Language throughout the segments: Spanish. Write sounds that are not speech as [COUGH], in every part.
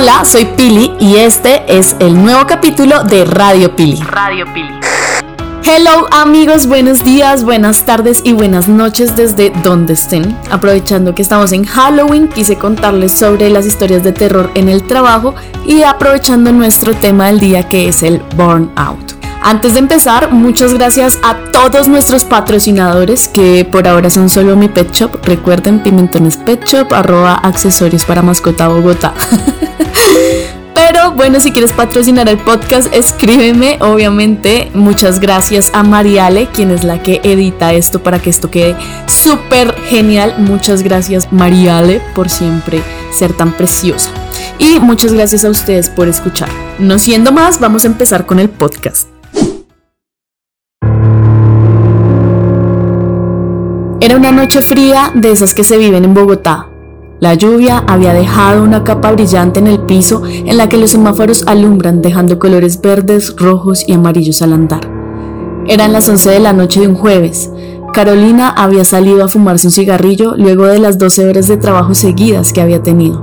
Hola, soy Pili y este es el nuevo capítulo de Radio Pili. Radio Pili. Hello amigos, buenos días, buenas tardes y buenas noches desde donde estén. Aprovechando que estamos en Halloween, quise contarles sobre las historias de terror en el trabajo y aprovechando nuestro tema del día que es el burnout. Antes de empezar, muchas gracias a todos nuestros patrocinadores que por ahora son solo mi pet shop. Recuerden Pimentones Pet Shop, arroba accesorios para mascota Bogotá. [LAUGHS] Pero bueno, si quieres patrocinar el podcast, escríbeme. Obviamente, muchas gracias a Mariale, quien es la que edita esto para que esto quede súper genial. Muchas gracias, Mariale, por siempre ser tan preciosa. Y muchas gracias a ustedes por escuchar. No siendo más, vamos a empezar con el podcast. Era una noche fría de esas que se viven en Bogotá. La lluvia había dejado una capa brillante en el piso en la que los semáforos alumbran dejando colores verdes, rojos y amarillos al andar. Eran las 11 de la noche de un jueves. Carolina había salido a fumarse un cigarrillo luego de las 12 horas de trabajo seguidas que había tenido.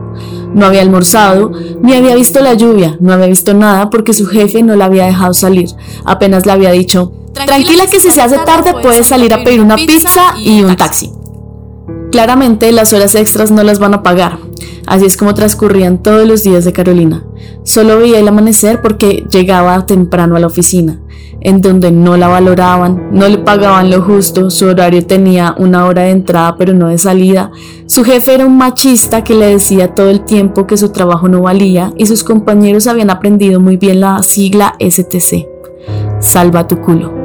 No había almorzado, ni había visto la lluvia, no había visto nada porque su jefe no la había dejado salir. Apenas le había dicho, Tranquila que si se hace tarde puedes salir a pedir una pizza y un taxi. Claramente las horas extras no las van a pagar. Así es como transcurrían todos los días de Carolina. Solo veía el amanecer porque llegaba temprano a la oficina, en donde no la valoraban, no le pagaban lo justo, su horario tenía una hora de entrada pero no de salida. Su jefe era un machista que le decía todo el tiempo que su trabajo no valía y sus compañeros habían aprendido muy bien la sigla STC. Salva tu culo.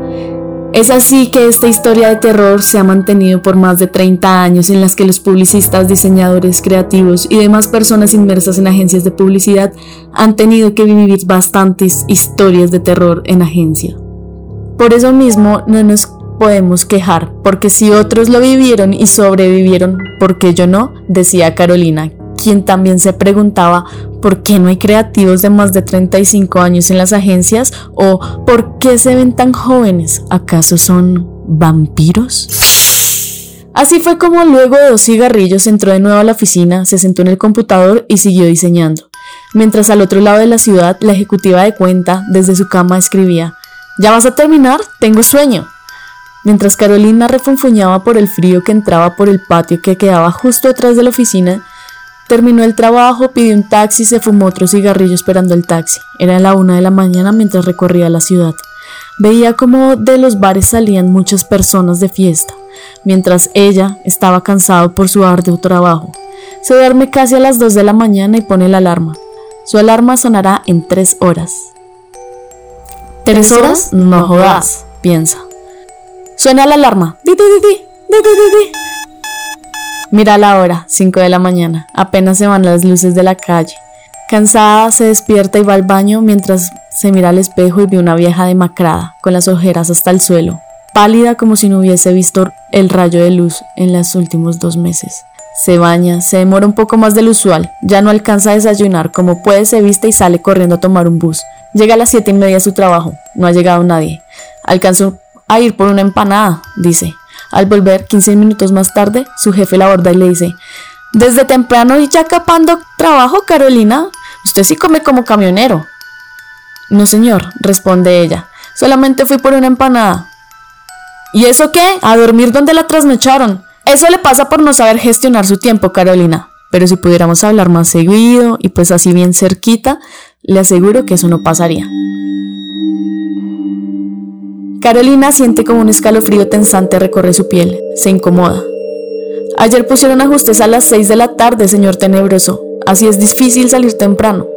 Es así que esta historia de terror se ha mantenido por más de 30 años en las que los publicistas, diseñadores creativos y demás personas inmersas en agencias de publicidad han tenido que vivir bastantes historias de terror en agencia. Por eso mismo no nos podemos quejar, porque si otros lo vivieron y sobrevivieron, ¿por qué yo no? decía Carolina, quien también se preguntaba por qué no hay creativos de más de 35 años en las agencias o por qué se ven tan jóvenes. ¿Acaso son vampiros? Así fue como luego de dos cigarrillos entró de nuevo a la oficina, se sentó en el computador y siguió diseñando. Mientras al otro lado de la ciudad, la ejecutiva de cuenta desde su cama escribía, ¿Ya vas a terminar? Tengo sueño. Mientras Carolina refunfuñaba por el frío que entraba por el patio que quedaba justo atrás de la oficina, Terminó el trabajo, pidió un taxi y se fumó otro cigarrillo esperando el taxi. Era la una de la mañana mientras recorría la ciudad. Veía como de los bares salían muchas personas de fiesta, mientras ella estaba cansado por su arduo trabajo. Se duerme casi a las dos de la mañana y pone la alarma. Su alarma sonará en tres horas. ¿Tres horas? No jodas, piensa. Suena la alarma. Di, di, di, di, di, di, di. Mira la hora, 5 de la mañana. Apenas se van las luces de la calle. Cansada, se despierta y va al baño mientras se mira al espejo y ve una vieja demacrada, con las ojeras hasta el suelo, pálida como si no hubiese visto el rayo de luz en los últimos dos meses. Se baña, se demora un poco más del usual, ya no alcanza a desayunar, como puede se viste y sale corriendo a tomar un bus. Llega a las siete y media a su trabajo, no ha llegado nadie. Alcanzó a ir por una empanada, dice. Al volver 15 minutos más tarde, su jefe la aborda y le dice, desde temprano y ya capando trabajo, Carolina, usted sí come como camionero. No, señor, responde ella, solamente fui por una empanada. ¿Y eso qué? A dormir donde la trasnocharon. Eso le pasa por no saber gestionar su tiempo, Carolina. Pero si pudiéramos hablar más seguido y pues así bien cerquita, le aseguro que eso no pasaría. Carolina siente como un escalofrío tensante recorre su piel. Se incomoda. Ayer pusieron ajustes a las 6 de la tarde, señor tenebroso. Así es difícil salir temprano.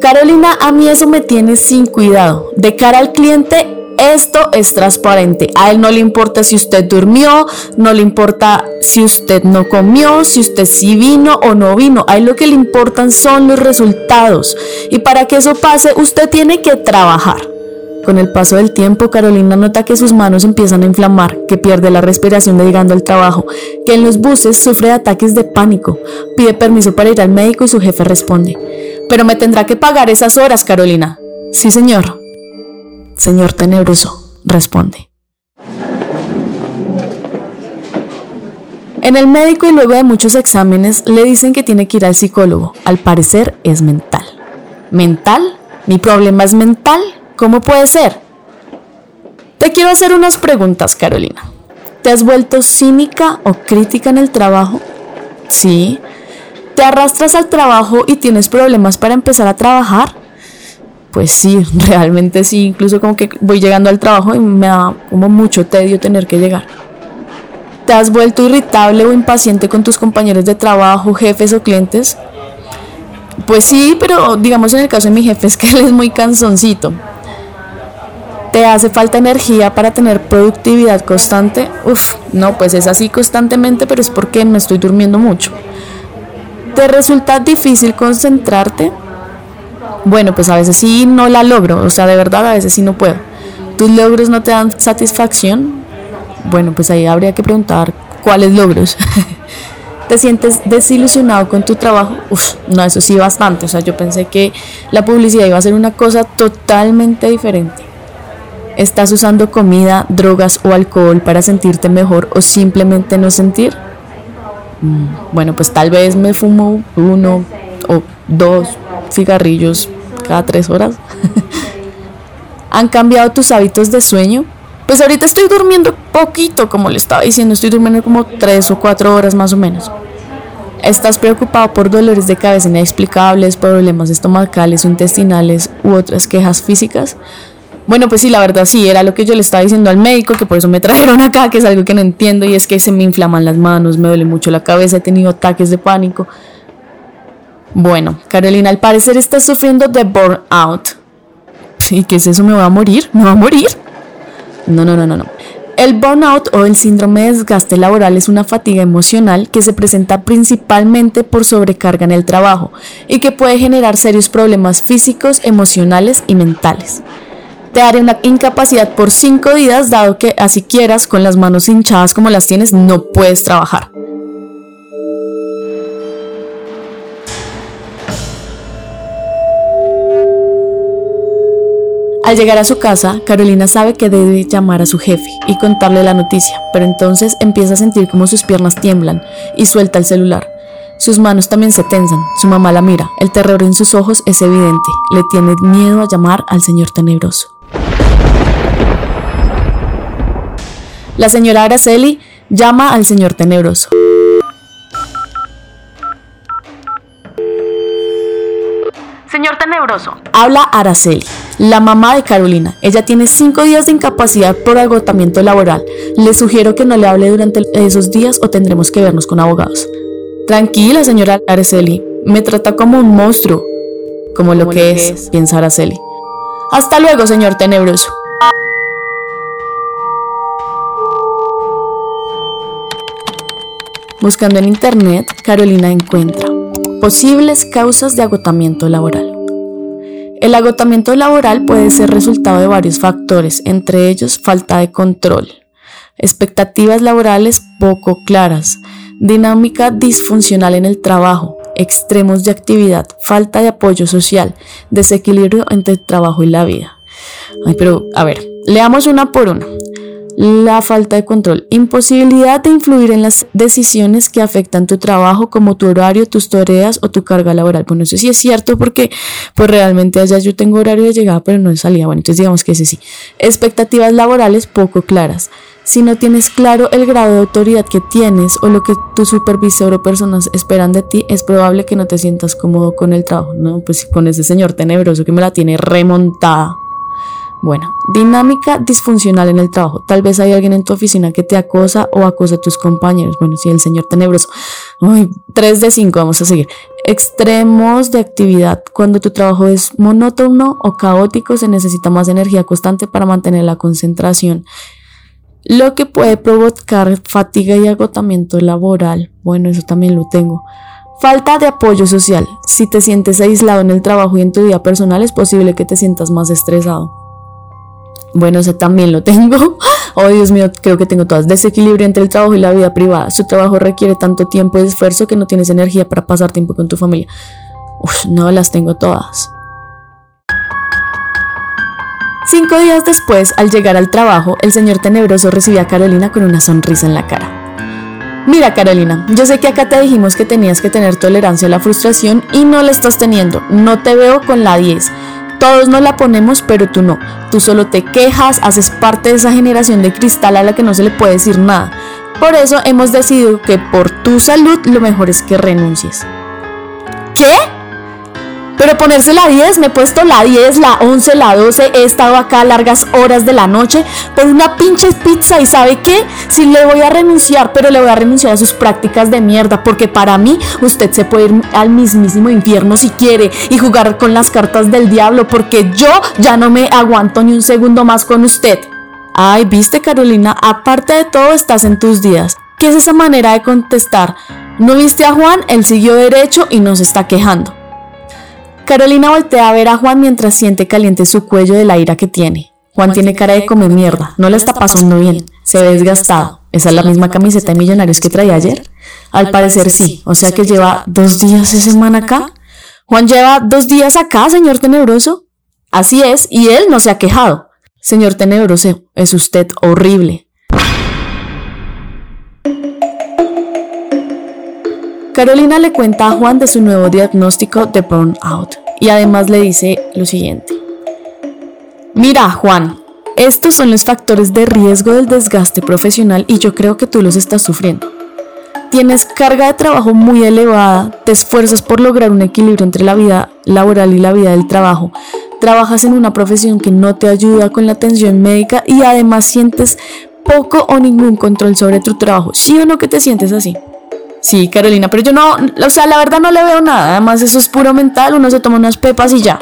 Carolina, a mí eso me tiene sin cuidado. De cara al cliente, esto es transparente. A él no le importa si usted durmió, no le importa si usted no comió, si usted sí vino o no vino. A él lo que le importan son los resultados. Y para que eso pase, usted tiene que trabajar. Con el paso del tiempo, Carolina nota que sus manos empiezan a inflamar, que pierde la respiración de llegando al trabajo, que en los buses sufre ataques de pánico. Pide permiso para ir al médico y su jefe responde, pero me tendrá que pagar esas horas, Carolina. Sí, señor. Señor tenebroso, responde. En el médico y luego de muchos exámenes le dicen que tiene que ir al psicólogo. Al parecer es mental. ¿Mental? ¿Mi problema es mental? ¿Cómo puede ser? Te quiero hacer unas preguntas, Carolina. ¿Te has vuelto cínica o crítica en el trabajo? Sí. ¿Te arrastras al trabajo y tienes problemas para empezar a trabajar? Pues sí, [LAUGHS] realmente sí. Incluso como que voy llegando al trabajo y me da como mucho tedio tener que llegar. ¿Te has vuelto irritable o impaciente con tus compañeros de trabajo, jefes o clientes? Pues sí, pero digamos en el caso de mi jefe es que él es muy cansoncito. ¿Te hace falta energía para tener productividad constante? Uf, no, pues es así constantemente, pero es porque me estoy durmiendo mucho. ¿Te resulta difícil concentrarte? Bueno, pues a veces sí no la logro, o sea, de verdad a veces sí no puedo. ¿Tus logros no te dan satisfacción? Bueno, pues ahí habría que preguntar cuáles logros. [LAUGHS] ¿Te sientes desilusionado con tu trabajo? Uf, no, eso sí bastante. O sea, yo pensé que la publicidad iba a ser una cosa totalmente diferente. ¿Estás usando comida, drogas o alcohol para sentirte mejor o simplemente no sentir? Mm, bueno, pues tal vez me fumo uno o dos cigarrillos cada tres horas. [LAUGHS] ¿Han cambiado tus hábitos de sueño? Pues ahorita estoy durmiendo poquito, como le estaba diciendo, estoy durmiendo como tres o cuatro horas más o menos. ¿Estás preocupado por dolores de cabeza inexplicables, problemas estomacales o intestinales u otras quejas físicas? Bueno, pues sí, la verdad sí, era lo que yo le estaba diciendo al médico, que por eso me [LAUGHS] trajeron acá, que es algo que no entiendo, y es que se me inflaman las manos, me duele mucho la cabeza, he tenido ataques de pánico. Bueno, Carolina, al parecer estás sufriendo de burnout. Sí, ¿qué es eso? ¿Me va a morir? ¿Me va a morir? No, no, no, no, no. El burnout o el síndrome de desgaste laboral es una fatiga emocional que se presenta principalmente por sobrecarga en el trabajo y que puede generar serios problemas físicos, emocionales y mentales. Te daré una incapacidad por cinco días dado que así quieras con las manos hinchadas como las tienes no puedes trabajar. Al llegar a su casa, Carolina sabe que debe llamar a su jefe y contarle la noticia, pero entonces empieza a sentir como sus piernas tiemblan y suelta el celular. Sus manos también se tensan, su mamá la mira, el terror en sus ojos es evidente, le tiene miedo a llamar al señor tenebroso. La señora Araceli llama al señor tenebroso. Señor Tenebroso. Habla Araceli, la mamá de Carolina. Ella tiene cinco días de incapacidad por agotamiento laboral. Le sugiero que no le hable durante esos días o tendremos que vernos con abogados. Tranquila, señora Araceli. Me trata como un monstruo. Como lo, que, es, es, piensa Araceli. Hasta luego, señor Tenebroso. Buscando en internet, Carolina encuentra Posibles causas de agotamiento laboral. El agotamiento laboral puede ser resultado de varios factores, entre ellos falta de control, expectativas laborales poco claras, dinámica disfuncional en el trabajo, extremos de actividad, falta de apoyo social, desequilibrio entre el trabajo y la vida. Ay, pero a ver, leamos una por una la falta de control, imposibilidad de influir en las decisiones que afectan tu trabajo, como tu horario, tus tareas o tu carga laboral. Bueno, eso sí es cierto porque pues realmente allá yo tengo horario de llegada, pero no de salida. Bueno, entonces digamos que ese sí. Expectativas laborales poco claras. Si no tienes claro el grado de autoridad que tienes o lo que tu supervisor o personas esperan de ti, es probable que no te sientas cómodo con el trabajo, ¿no? Pues con ese señor tenebroso que me la tiene remontada. Bueno, dinámica disfuncional en el trabajo. Tal vez hay alguien en tu oficina que te acosa o acosa a tus compañeros. Bueno, sí, el señor tenebroso. Uy, 3 de 5, vamos a seguir. Extremos de actividad. Cuando tu trabajo es monótono o caótico, se necesita más energía constante para mantener la concentración. Lo que puede provocar fatiga y agotamiento laboral. Bueno, eso también lo tengo. Falta de apoyo social. Si te sientes aislado en el trabajo y en tu vida personal, es posible que te sientas más estresado. Bueno, ese también lo tengo. [LAUGHS] Oh, Dios mío, creo que tengo todas. Desequilibrio entre el trabajo y la vida privada. Su trabajo requiere tanto tiempo y esfuerzo que no tienes energía para pasar tiempo con tu familia. Uf, no las tengo todas. Cinco días después, al llegar al trabajo, el señor tenebroso recibía a Carolina con una sonrisa en la cara. Mira Carolina, yo sé que acá te dijimos que tenías que tener tolerancia a la frustración y no la estás teniendo. No te veo con la 10. Todos nos la ponemos, pero tú no. Tú solo te quejas, haces parte de esa generación de cristal a la que no se le puede decir nada. Por eso hemos decidido que por tu salud lo mejor es que renuncies. ¿Qué? Pero ponerse la 10, me he puesto la 10, la 11, la 12, he estado acá largas horas de la noche por una pinche pizza y ¿sabe qué? Sí le voy a renunciar, pero le voy a renunciar a sus prácticas de mierda, porque para mí usted se puede ir al mismísimo infierno si quiere y jugar con las cartas del diablo, porque yo ya no me aguanto ni un segundo más con usted. Ay, viste Carolina, aparte de todo estás en tus días. ¿Qué es esa manera de contestar? ¿No viste a Juan? Él siguió derecho y nos está quejando. Carolina voltea a ver a Juan mientras siente caliente su cuello de la ira que tiene. Juan tiene cara de comer mierda, no le está pasando bien, se ve desgastado. ¿Esa es la misma camiseta de millonarios que traía ayer? Al parecer sí, o sea que lleva dos días de semana acá. Juan lleva dos días acá, señor tenebroso. Así es, y él no se ha quejado. Señor tenebroso, es usted horrible. Carolina le cuenta a Juan de su nuevo diagnóstico de burnout y además le dice lo siguiente. Mira, Juan, estos son los factores de riesgo del desgaste profesional y yo creo que tú los estás sufriendo. Tienes carga de trabajo muy elevada, te esfuerzas por lograr un equilibrio entre la vida laboral y la vida del trabajo, trabajas en una profesión que no te ayuda con la atención médica y además sientes poco o ningún control sobre tu trabajo. ¿Sí o no que te sientes así? Sí, Carolina, pero yo no, o sea, la verdad no le veo nada. Además, eso es puro mental, uno se toma unas pepas y ya.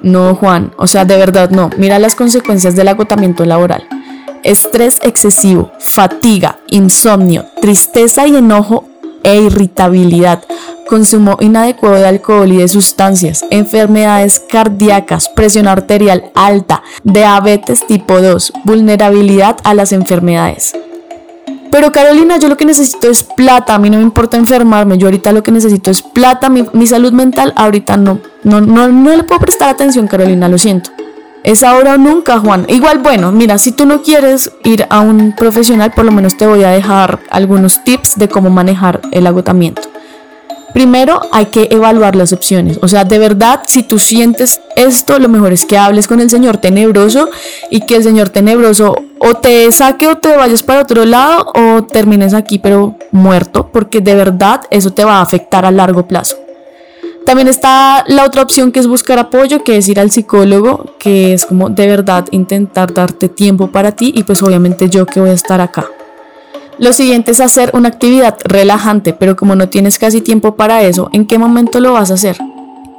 No, Juan, o sea, de verdad no. Mira las consecuencias del agotamiento laboral. Estrés excesivo, fatiga, insomnio, tristeza y enojo e irritabilidad, consumo inadecuado de alcohol y de sustancias, enfermedades cardíacas, presión arterial alta, diabetes tipo 2, vulnerabilidad a las enfermedades. Pero Carolina, yo lo que necesito es plata, a mí no me importa enfermarme, yo ahorita lo que necesito es plata, mi, salud mental ahorita no, no, no, no le puedo prestar atención, Carolina, lo siento. Es ahora o nunca, Juan. Igual, bueno, mira, si tú no quieres ir a un profesional, por lo menos te voy a dejar algunos tips de cómo manejar el agotamiento. Primero hay que evaluar las opciones. O sea, de verdad, si tú sientes esto, lo mejor es que hables con el Señor tenebroso y que el Señor tenebroso o te saque o te vayas para otro lado o termines aquí pero muerto, porque de verdad eso te va a afectar a largo plazo. También está la otra opción que es buscar apoyo, que es ir al psicólogo, que es como de verdad intentar darte tiempo para ti y pues obviamente yo que voy a estar acá. Lo siguiente es hacer una actividad relajante, pero como no tienes casi tiempo para eso, ¿en qué momento lo vas a hacer?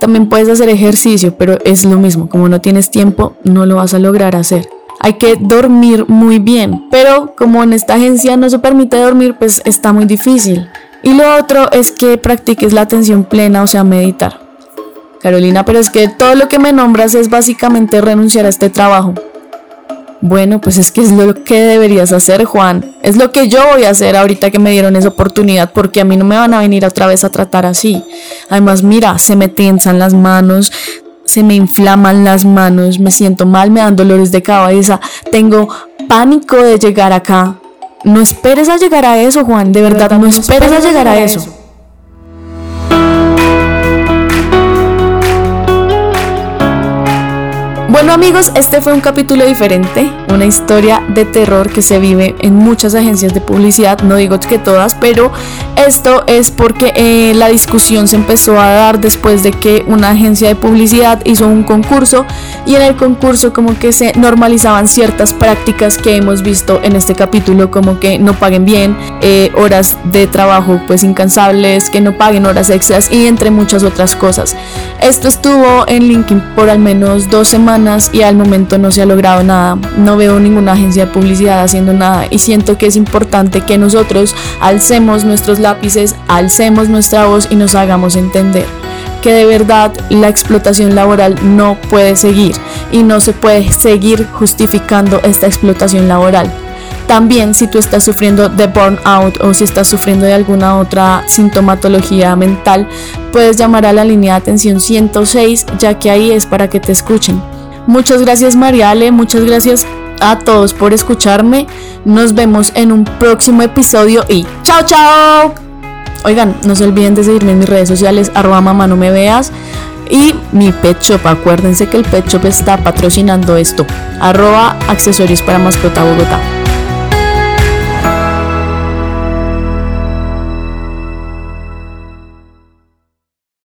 También puedes hacer ejercicio, pero es lo mismo, como no tienes tiempo, no lo vas a lograr hacer. Hay que dormir muy bien, pero como en esta agencia no se permite dormir, pues está muy difícil. Y lo otro es que practiques la atención plena, o sea, meditar. Carolina, pero es que todo lo que me nombras es básicamente renunciar a este trabajo. Bueno, pues es que es lo que deberías hacer, Juan. Es lo que yo voy a hacer ahorita que me dieron esa oportunidad, porque a mí no me van a venir otra vez a tratar así. Además, mira, se me tensan las manos, se me inflaman las manos, me siento mal, me dan dolores de cabeza, tengo pánico de llegar acá. No esperes a llegar a eso, Juan, de verdad, no, esperes a llegar a eso. Bueno amigos, este fue un capítulo diferente, una historia de terror que se vive en muchas agencias de publicidad, no digo que todas, pero esto es porque eh, la discusión se empezó a dar después de que una agencia de publicidad hizo un concurso y en el concurso como que se normalizaban ciertas prácticas que hemos visto en este capítulo, como que no paguen bien, eh, horas de trabajo pues incansables, que no paguen horas extras y entre muchas otras cosas. Esto estuvo en LinkedIn por al menos dos y al momento no se ha logrado nada. No veo ninguna agencia de publicidad haciendo nada y siento que es importante que nosotros alcemos nuestros lápices, alcemos nuestra voz y nos hagamos entender que de verdad la explotación laboral no puede seguir y no se puede seguir justificando esta explotación laboral. También si tú estás sufriendo de burnout o si estás sufriendo de alguna otra sintomatología mental, puedes llamar a la línea de atención 106 ya que ahí es para que te escuchen. Muchas gracias Mariale, muchas gracias a todos por escucharme. Nos vemos en un próximo episodio y chao chao. Oigan, no se olviden de seguirme en mis redes sociales, arroba mamá no me veas. Y mi Pet Shop, acuérdense que el Pet Shop está patrocinando esto. Arroba accesorios para mascota Bogotá.